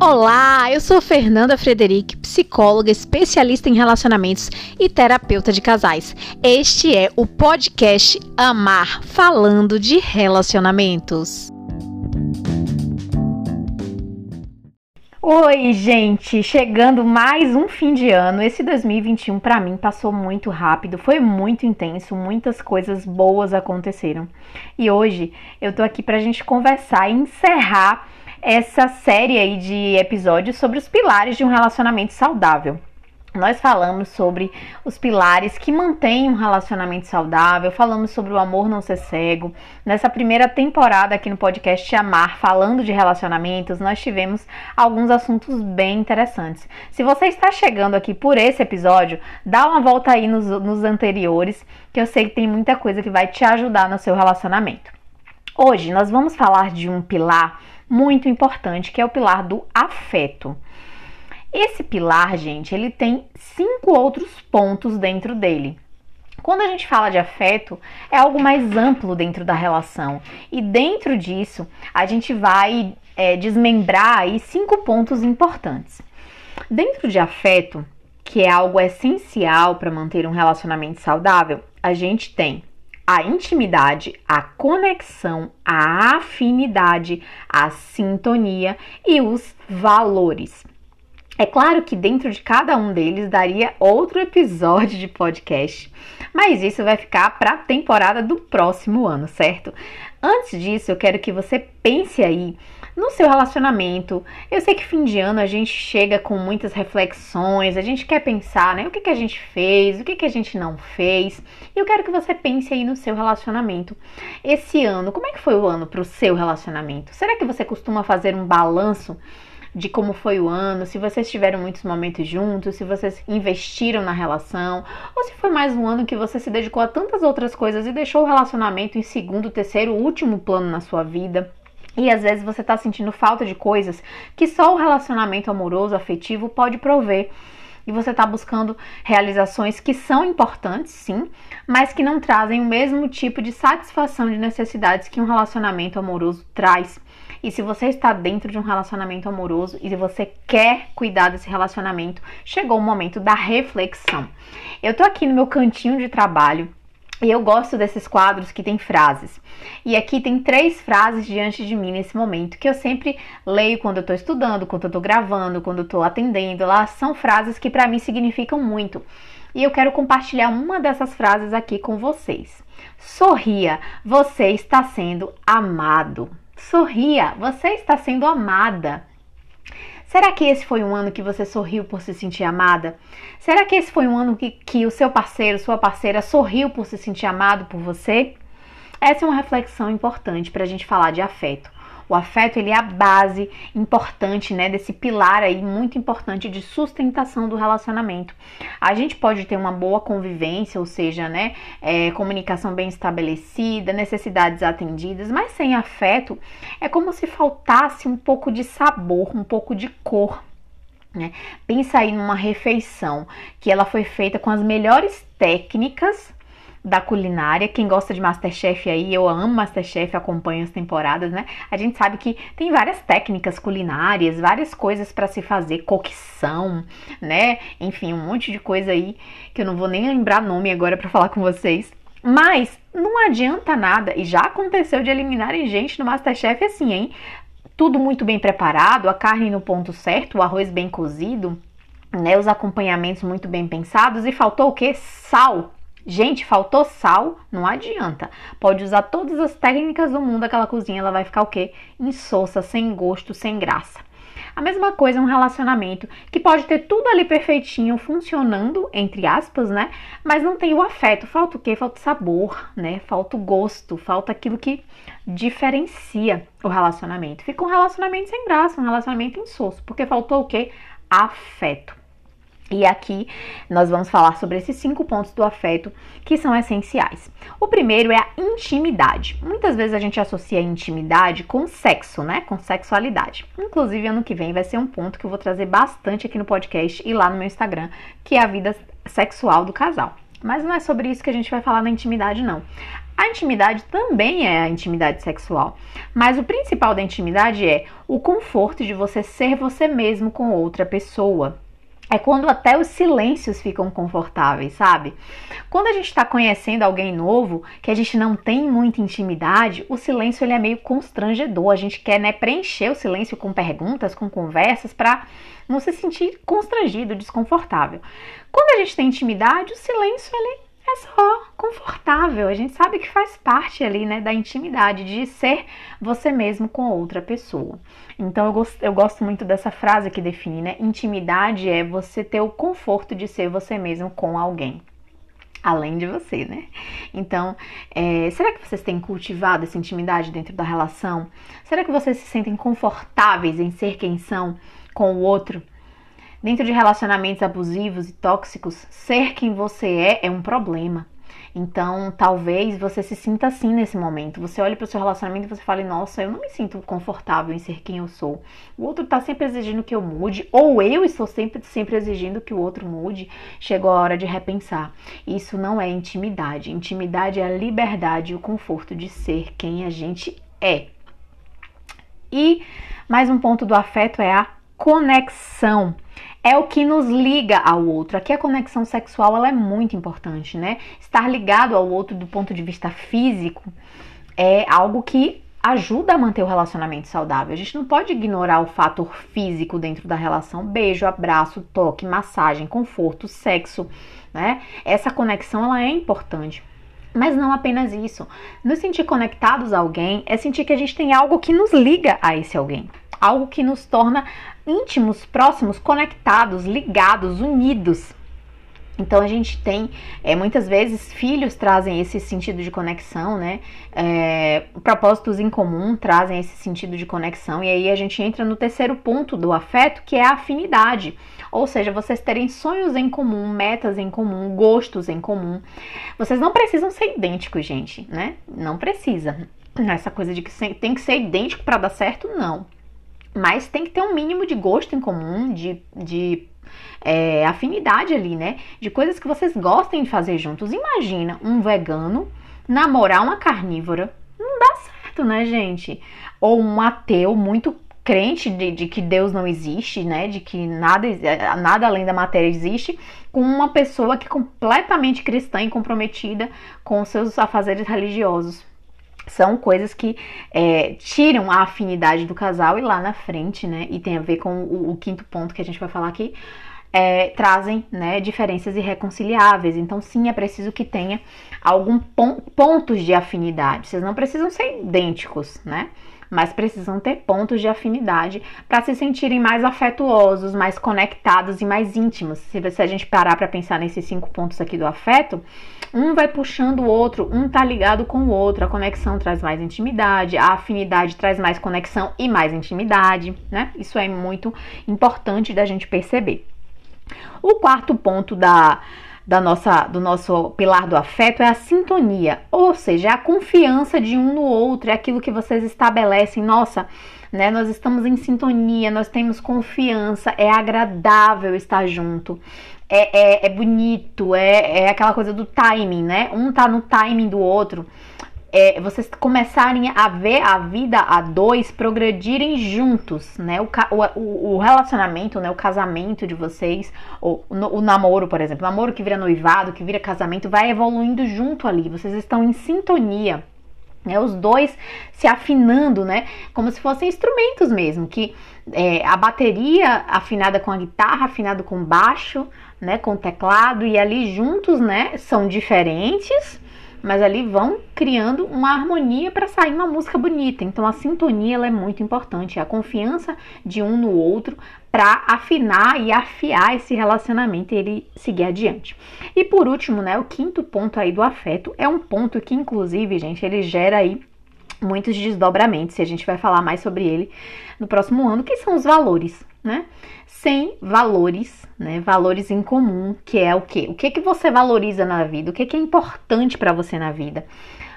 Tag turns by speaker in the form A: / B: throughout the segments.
A: Olá, eu sou Fernanda Frederic, psicóloga, especialista em relacionamentos e terapeuta de casais. Este é o podcast Amar, falando de relacionamentos. Oi, gente, chegando mais um fim de ano. Esse 2021 para mim passou muito rápido, foi muito intenso, muitas coisas boas aconteceram. E hoje eu tô aqui pra gente conversar e encerrar essa série aí de episódios sobre os pilares de um relacionamento saudável. Nós falamos sobre os pilares que mantêm um relacionamento saudável, falamos sobre o amor não ser cego. Nessa primeira temporada aqui no podcast Amar, falando de relacionamentos, nós tivemos alguns assuntos bem interessantes. Se você está chegando aqui por esse episódio, dá uma volta aí nos, nos anteriores, que eu sei que tem muita coisa que vai te ajudar no seu relacionamento. Hoje nós vamos falar de um pilar muito importante, que é o pilar do afeto. Esse pilar, gente, ele tem cinco outros pontos dentro dele. Quando a gente fala de afeto, é algo mais amplo dentro da relação. E dentro disso, a gente vai é, desmembrar aí cinco pontos importantes. Dentro de afeto, que é algo essencial para manter um relacionamento saudável, a gente tem a intimidade, a conexão, a afinidade, a sintonia e os valores. É claro que dentro de cada um deles daria outro episódio de podcast, mas isso vai ficar para a temporada do próximo ano, certo? Antes disso, eu quero que você pense aí no seu relacionamento. Eu sei que fim de ano a gente chega com muitas reflexões, a gente quer pensar, né? O que, que a gente fez, o que, que a gente não fez. E eu quero que você pense aí no seu relacionamento. Esse ano, como é que foi o ano para o seu relacionamento? Será que você costuma fazer um balanço? de como foi o ano, se vocês tiveram muitos momentos juntos, se vocês investiram na relação, ou se foi mais um ano que você se dedicou a tantas outras coisas e deixou o relacionamento em segundo, terceiro, último plano na sua vida. E às vezes você está sentindo falta de coisas que só o relacionamento amoroso, afetivo pode prover. E você está buscando realizações que são importantes, sim, mas que não trazem o mesmo tipo de satisfação de necessidades que um relacionamento amoroso traz. E se você está dentro de um relacionamento amoroso e se você quer cuidar desse relacionamento, chegou o momento da reflexão. Eu tô aqui no meu cantinho de trabalho e eu gosto desses quadros que tem frases. E aqui tem três frases diante de mim nesse momento que eu sempre leio quando eu estou estudando, quando eu estou gravando, quando eu estou atendendo. Elas são frases que para mim significam muito. E eu quero compartilhar uma dessas frases aqui com vocês. Sorria, você está sendo amado. Sorria, você está sendo amada. Será que esse foi um ano que você sorriu por se sentir amada? Será que esse foi um ano que, que o seu parceiro, sua parceira sorriu por se sentir amado por você? Essa é uma reflexão importante para a gente falar de afeto. O afeto ele é a base importante, né, desse pilar aí muito importante de sustentação do relacionamento. A gente pode ter uma boa convivência, ou seja, né, é, comunicação bem estabelecida, necessidades atendidas, mas sem afeto é como se faltasse um pouco de sabor, um pouco de cor né? Pensa aí numa refeição que ela foi feita com as melhores técnicas da culinária. Quem gosta de Masterchef aí, eu amo Masterchef, acompanho as temporadas, né? A gente sabe que tem várias técnicas culinárias, várias coisas para se fazer, cocção, né? Enfim, um monte de coisa aí que eu não vou nem lembrar nome agora para falar com vocês. Mas não adianta nada, e já aconteceu de eliminarem gente no Masterchef assim, hein? Tudo muito bem preparado, a carne no ponto certo, o arroz bem cozido, né? Os acompanhamentos muito bem pensados e faltou o que? Sal. Gente, faltou sal, não adianta. Pode usar todas as técnicas do mundo, aquela cozinha ela vai ficar o quê? Insossa, sem gosto, sem graça. A mesma coisa é um relacionamento que pode ter tudo ali perfeitinho, funcionando, entre aspas, né? Mas não tem o afeto. Falta o quê? Falta o sabor, né? Falta o gosto, falta aquilo que diferencia o relacionamento. Fica um relacionamento sem graça, um relacionamento insosso, porque faltou o quê? Afeto. E aqui nós vamos falar sobre esses cinco pontos do afeto que são essenciais. O primeiro é a intimidade. Muitas vezes a gente associa a intimidade com sexo, né? Com sexualidade. Inclusive, ano que vem vai ser um ponto que eu vou trazer bastante aqui no podcast e lá no meu Instagram, que é a vida sexual do casal. Mas não é sobre isso que a gente vai falar na intimidade, não. A intimidade também é a intimidade sexual, mas o principal da intimidade é o conforto de você ser você mesmo com outra pessoa. É quando até os silêncios ficam confortáveis, sabe? Quando a gente está conhecendo alguém novo, que a gente não tem muita intimidade, o silêncio ele é meio constrangedor. A gente quer né, preencher o silêncio com perguntas, com conversas, para não se sentir constrangido, desconfortável. Quando a gente tem intimidade, o silêncio ele é só confortável. A gente sabe que faz parte ali, né, da intimidade, de ser você mesmo com outra pessoa. Então eu gosto, eu gosto muito dessa frase que define, né? Intimidade é você ter o conforto de ser você mesmo com alguém. Além de você, né? Então, é, será que vocês têm cultivado essa intimidade dentro da relação? Será que vocês se sentem confortáveis em ser quem são com o outro? Dentro de relacionamentos abusivos e tóxicos, ser quem você é é um problema. Então, talvez você se sinta assim nesse momento. Você olha para o seu relacionamento e você fala: Nossa, eu não me sinto confortável em ser quem eu sou. O outro está sempre exigindo que eu mude, ou eu estou sempre, sempre exigindo que o outro mude. Chegou a hora de repensar. Isso não é intimidade. Intimidade é a liberdade e o conforto de ser quem a gente é. E mais um ponto do afeto é a conexão é o que nos liga ao outro. Aqui a conexão sexual ela é muito importante, né? Estar ligado ao outro do ponto de vista físico é algo que ajuda a manter o relacionamento saudável. A gente não pode ignorar o fator físico dentro da relação. Beijo, abraço, toque, massagem, conforto, sexo, né? Essa conexão ela é importante. Mas não apenas isso. Nos sentir conectados a alguém é sentir que a gente tem algo que nos liga a esse alguém. Algo que nos torna íntimos, próximos, conectados, ligados, unidos. Então a gente tem, é, muitas vezes, filhos trazem esse sentido de conexão, né? É, propósitos em comum trazem esse sentido de conexão, e aí a gente entra no terceiro ponto do afeto, que é a afinidade. Ou seja, vocês terem sonhos em comum, metas em comum, gostos em comum. Vocês não precisam ser idênticos, gente, né? Não precisa. Essa coisa de que tem que ser idêntico para dar certo, não. Mas tem que ter um mínimo de gosto em comum, de, de é, afinidade ali, né? De coisas que vocês gostem de fazer juntos. Imagina um vegano namorar uma carnívora. Não dá certo, né, gente? Ou um ateu muito crente de, de, que Deus não existe, né? De que nada, nada além da matéria existe, com uma pessoa que é completamente cristã e comprometida com seus afazeres religiosos são coisas que é, tiram a afinidade do casal e lá na frente, né? E tem a ver com o, o quinto ponto que a gente vai falar aqui. É, trazem né, diferenças irreconciliáveis. Então, sim, é preciso que tenha alguns pon pontos de afinidade. Vocês não precisam ser idênticos, né? Mas precisam ter pontos de afinidade para se sentirem mais afetuosos, mais conectados e mais íntimos. Se, se a gente parar para pensar nesses cinco pontos aqui do afeto, um vai puxando o outro, um tá ligado com o outro. A conexão traz mais intimidade, a afinidade traz mais conexão e mais intimidade, né? Isso é muito importante da gente perceber. O quarto ponto da, da nossa, do nosso pilar do afeto é a sintonia, ou seja, a confiança de um no outro, é aquilo que vocês estabelecem. Nossa, né? Nós estamos em sintonia, nós temos confiança, é agradável estar junto é, é, é bonito, é, é aquela coisa do timing, né? Um tá no timing do outro. É, vocês começarem a ver a vida a dois progredirem juntos, né? O, o, o relacionamento, né? O casamento de vocês, o, o, namoro, por exemplo, o namoro que vira noivado, que vira casamento, vai evoluindo junto ali. Vocês estão em sintonia. Né, os dois se afinando, né? Como se fossem instrumentos mesmo, que é, a bateria afinada com a guitarra, afinada com baixo, né, com teclado e ali juntos, né, são diferentes, mas ali vão criando uma harmonia para sair uma música bonita. Então a sintonia é muito importante, a confiança de um no outro para afinar e afiar esse relacionamento e ele seguir adiante. E por último, né, o quinto ponto aí do afeto é um ponto que inclusive, gente, ele gera aí muitos desdobramentos, e a gente vai falar mais sobre ele no próximo ano, que são os valores, né? Sem valores, né? Valores em comum, que é o quê? O que que você valoriza na vida? O que que é importante para você na vida?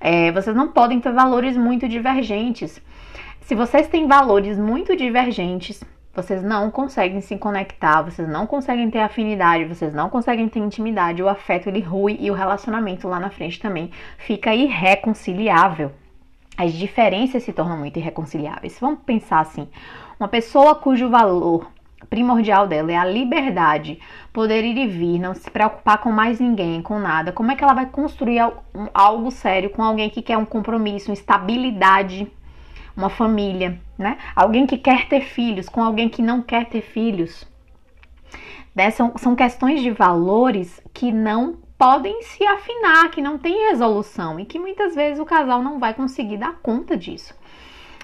A: É, vocês não podem ter valores muito divergentes. Se vocês têm valores muito divergentes, vocês não conseguem se conectar, vocês não conseguem ter afinidade, vocês não conseguem ter intimidade, o afeto ele rui e o relacionamento lá na frente também fica irreconciliável. As diferenças se tornam muito irreconciliáveis. Vamos pensar assim: uma pessoa cujo valor primordial dela é a liberdade, poder ir e vir, não se preocupar com mais ninguém, com nada. Como é que ela vai construir algo sério com alguém que quer um compromisso, uma estabilidade, uma família, né? Alguém que quer ter filhos com alguém que não quer ter filhos. Né? São, são questões de valores que não podem se afinar, que não tem resolução e que muitas vezes o casal não vai conseguir dar conta disso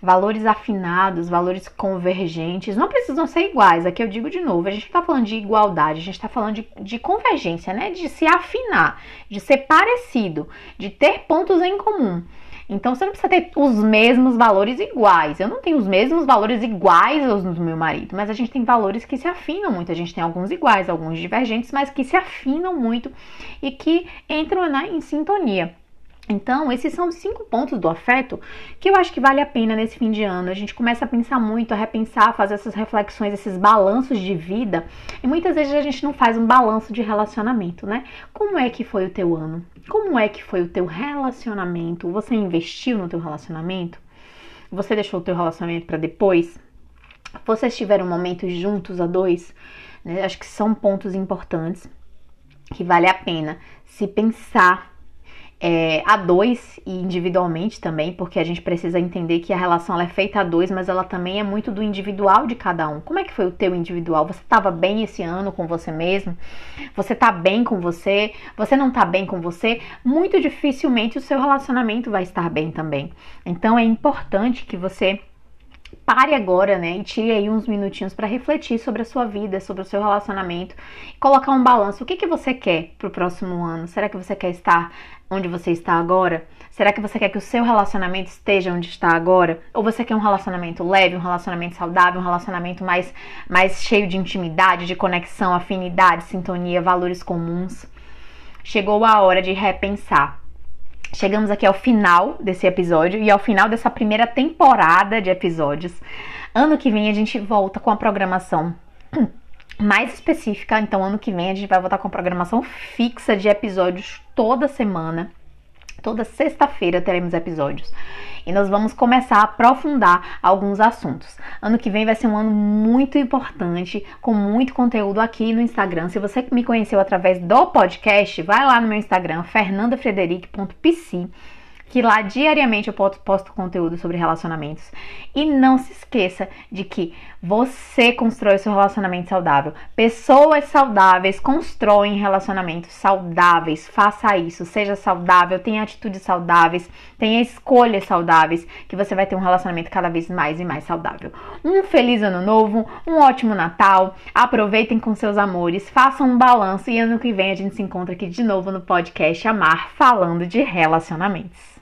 A: valores afinados, valores convergentes, não precisam ser iguais. Aqui eu digo de novo, a gente está falando de igualdade, a gente está falando de, de convergência, né? De se afinar, de ser parecido, de ter pontos em comum. Então você não precisa ter os mesmos valores iguais. Eu não tenho os mesmos valores iguais aos do meu marido, mas a gente tem valores que se afinam muito. A gente tem alguns iguais, alguns divergentes, mas que se afinam muito e que entram na, em sintonia. Então, esses são os cinco pontos do afeto que eu acho que vale a pena nesse fim de ano. A gente começa a pensar muito, a repensar, a fazer essas reflexões, esses balanços de vida. E muitas vezes a gente não faz um balanço de relacionamento, né? Como é que foi o teu ano? Como é que foi o teu relacionamento? Você investiu no teu relacionamento? Você deixou o teu relacionamento para depois? Vocês tiveram momentos juntos a dois? Né? Acho que são pontos importantes que vale a pena se pensar é, a dois e individualmente também, porque a gente precisa entender que a relação é feita a dois, mas ela também é muito do individual de cada um. Como é que foi o teu individual? Você estava bem esse ano com você mesmo? Você tá bem com você? Você não tá bem com você? Muito dificilmente o seu relacionamento vai estar bem também. Então é importante que você pare agora, né, e tire aí uns minutinhos para refletir sobre a sua vida, sobre o seu relacionamento, e colocar um balanço. O que que você quer para o próximo ano? Será que você quer estar onde você está agora? Será que você quer que o seu relacionamento esteja onde está agora? Ou você quer um relacionamento leve, um relacionamento saudável, um relacionamento mais mais cheio de intimidade, de conexão, afinidade, sintonia, valores comuns? Chegou a hora de repensar Chegamos aqui ao final desse episódio e ao final dessa primeira temporada de episódios. Ano que vem a gente volta com a programação mais específica. Então, ano que vem a gente vai voltar com programação fixa de episódios toda semana. Toda sexta-feira teremos episódios e nós vamos começar a aprofundar alguns assuntos. Ano que vem vai ser um ano muito importante, com muito conteúdo aqui no Instagram. Se você me conheceu através do podcast, vai lá no meu Instagram, fernandafrederic.pc que lá diariamente eu posto conteúdo sobre relacionamentos. E não se esqueça de que você constrói o seu relacionamento saudável. Pessoas saudáveis constroem relacionamentos saudáveis. Faça isso, seja saudável, tenha atitudes saudáveis, tenha escolhas saudáveis, que você vai ter um relacionamento cada vez mais e mais saudável. Um feliz ano novo, um ótimo Natal. Aproveitem com seus amores, façam um balanço e ano que vem a gente se encontra aqui de novo no podcast Amar falando de relacionamentos.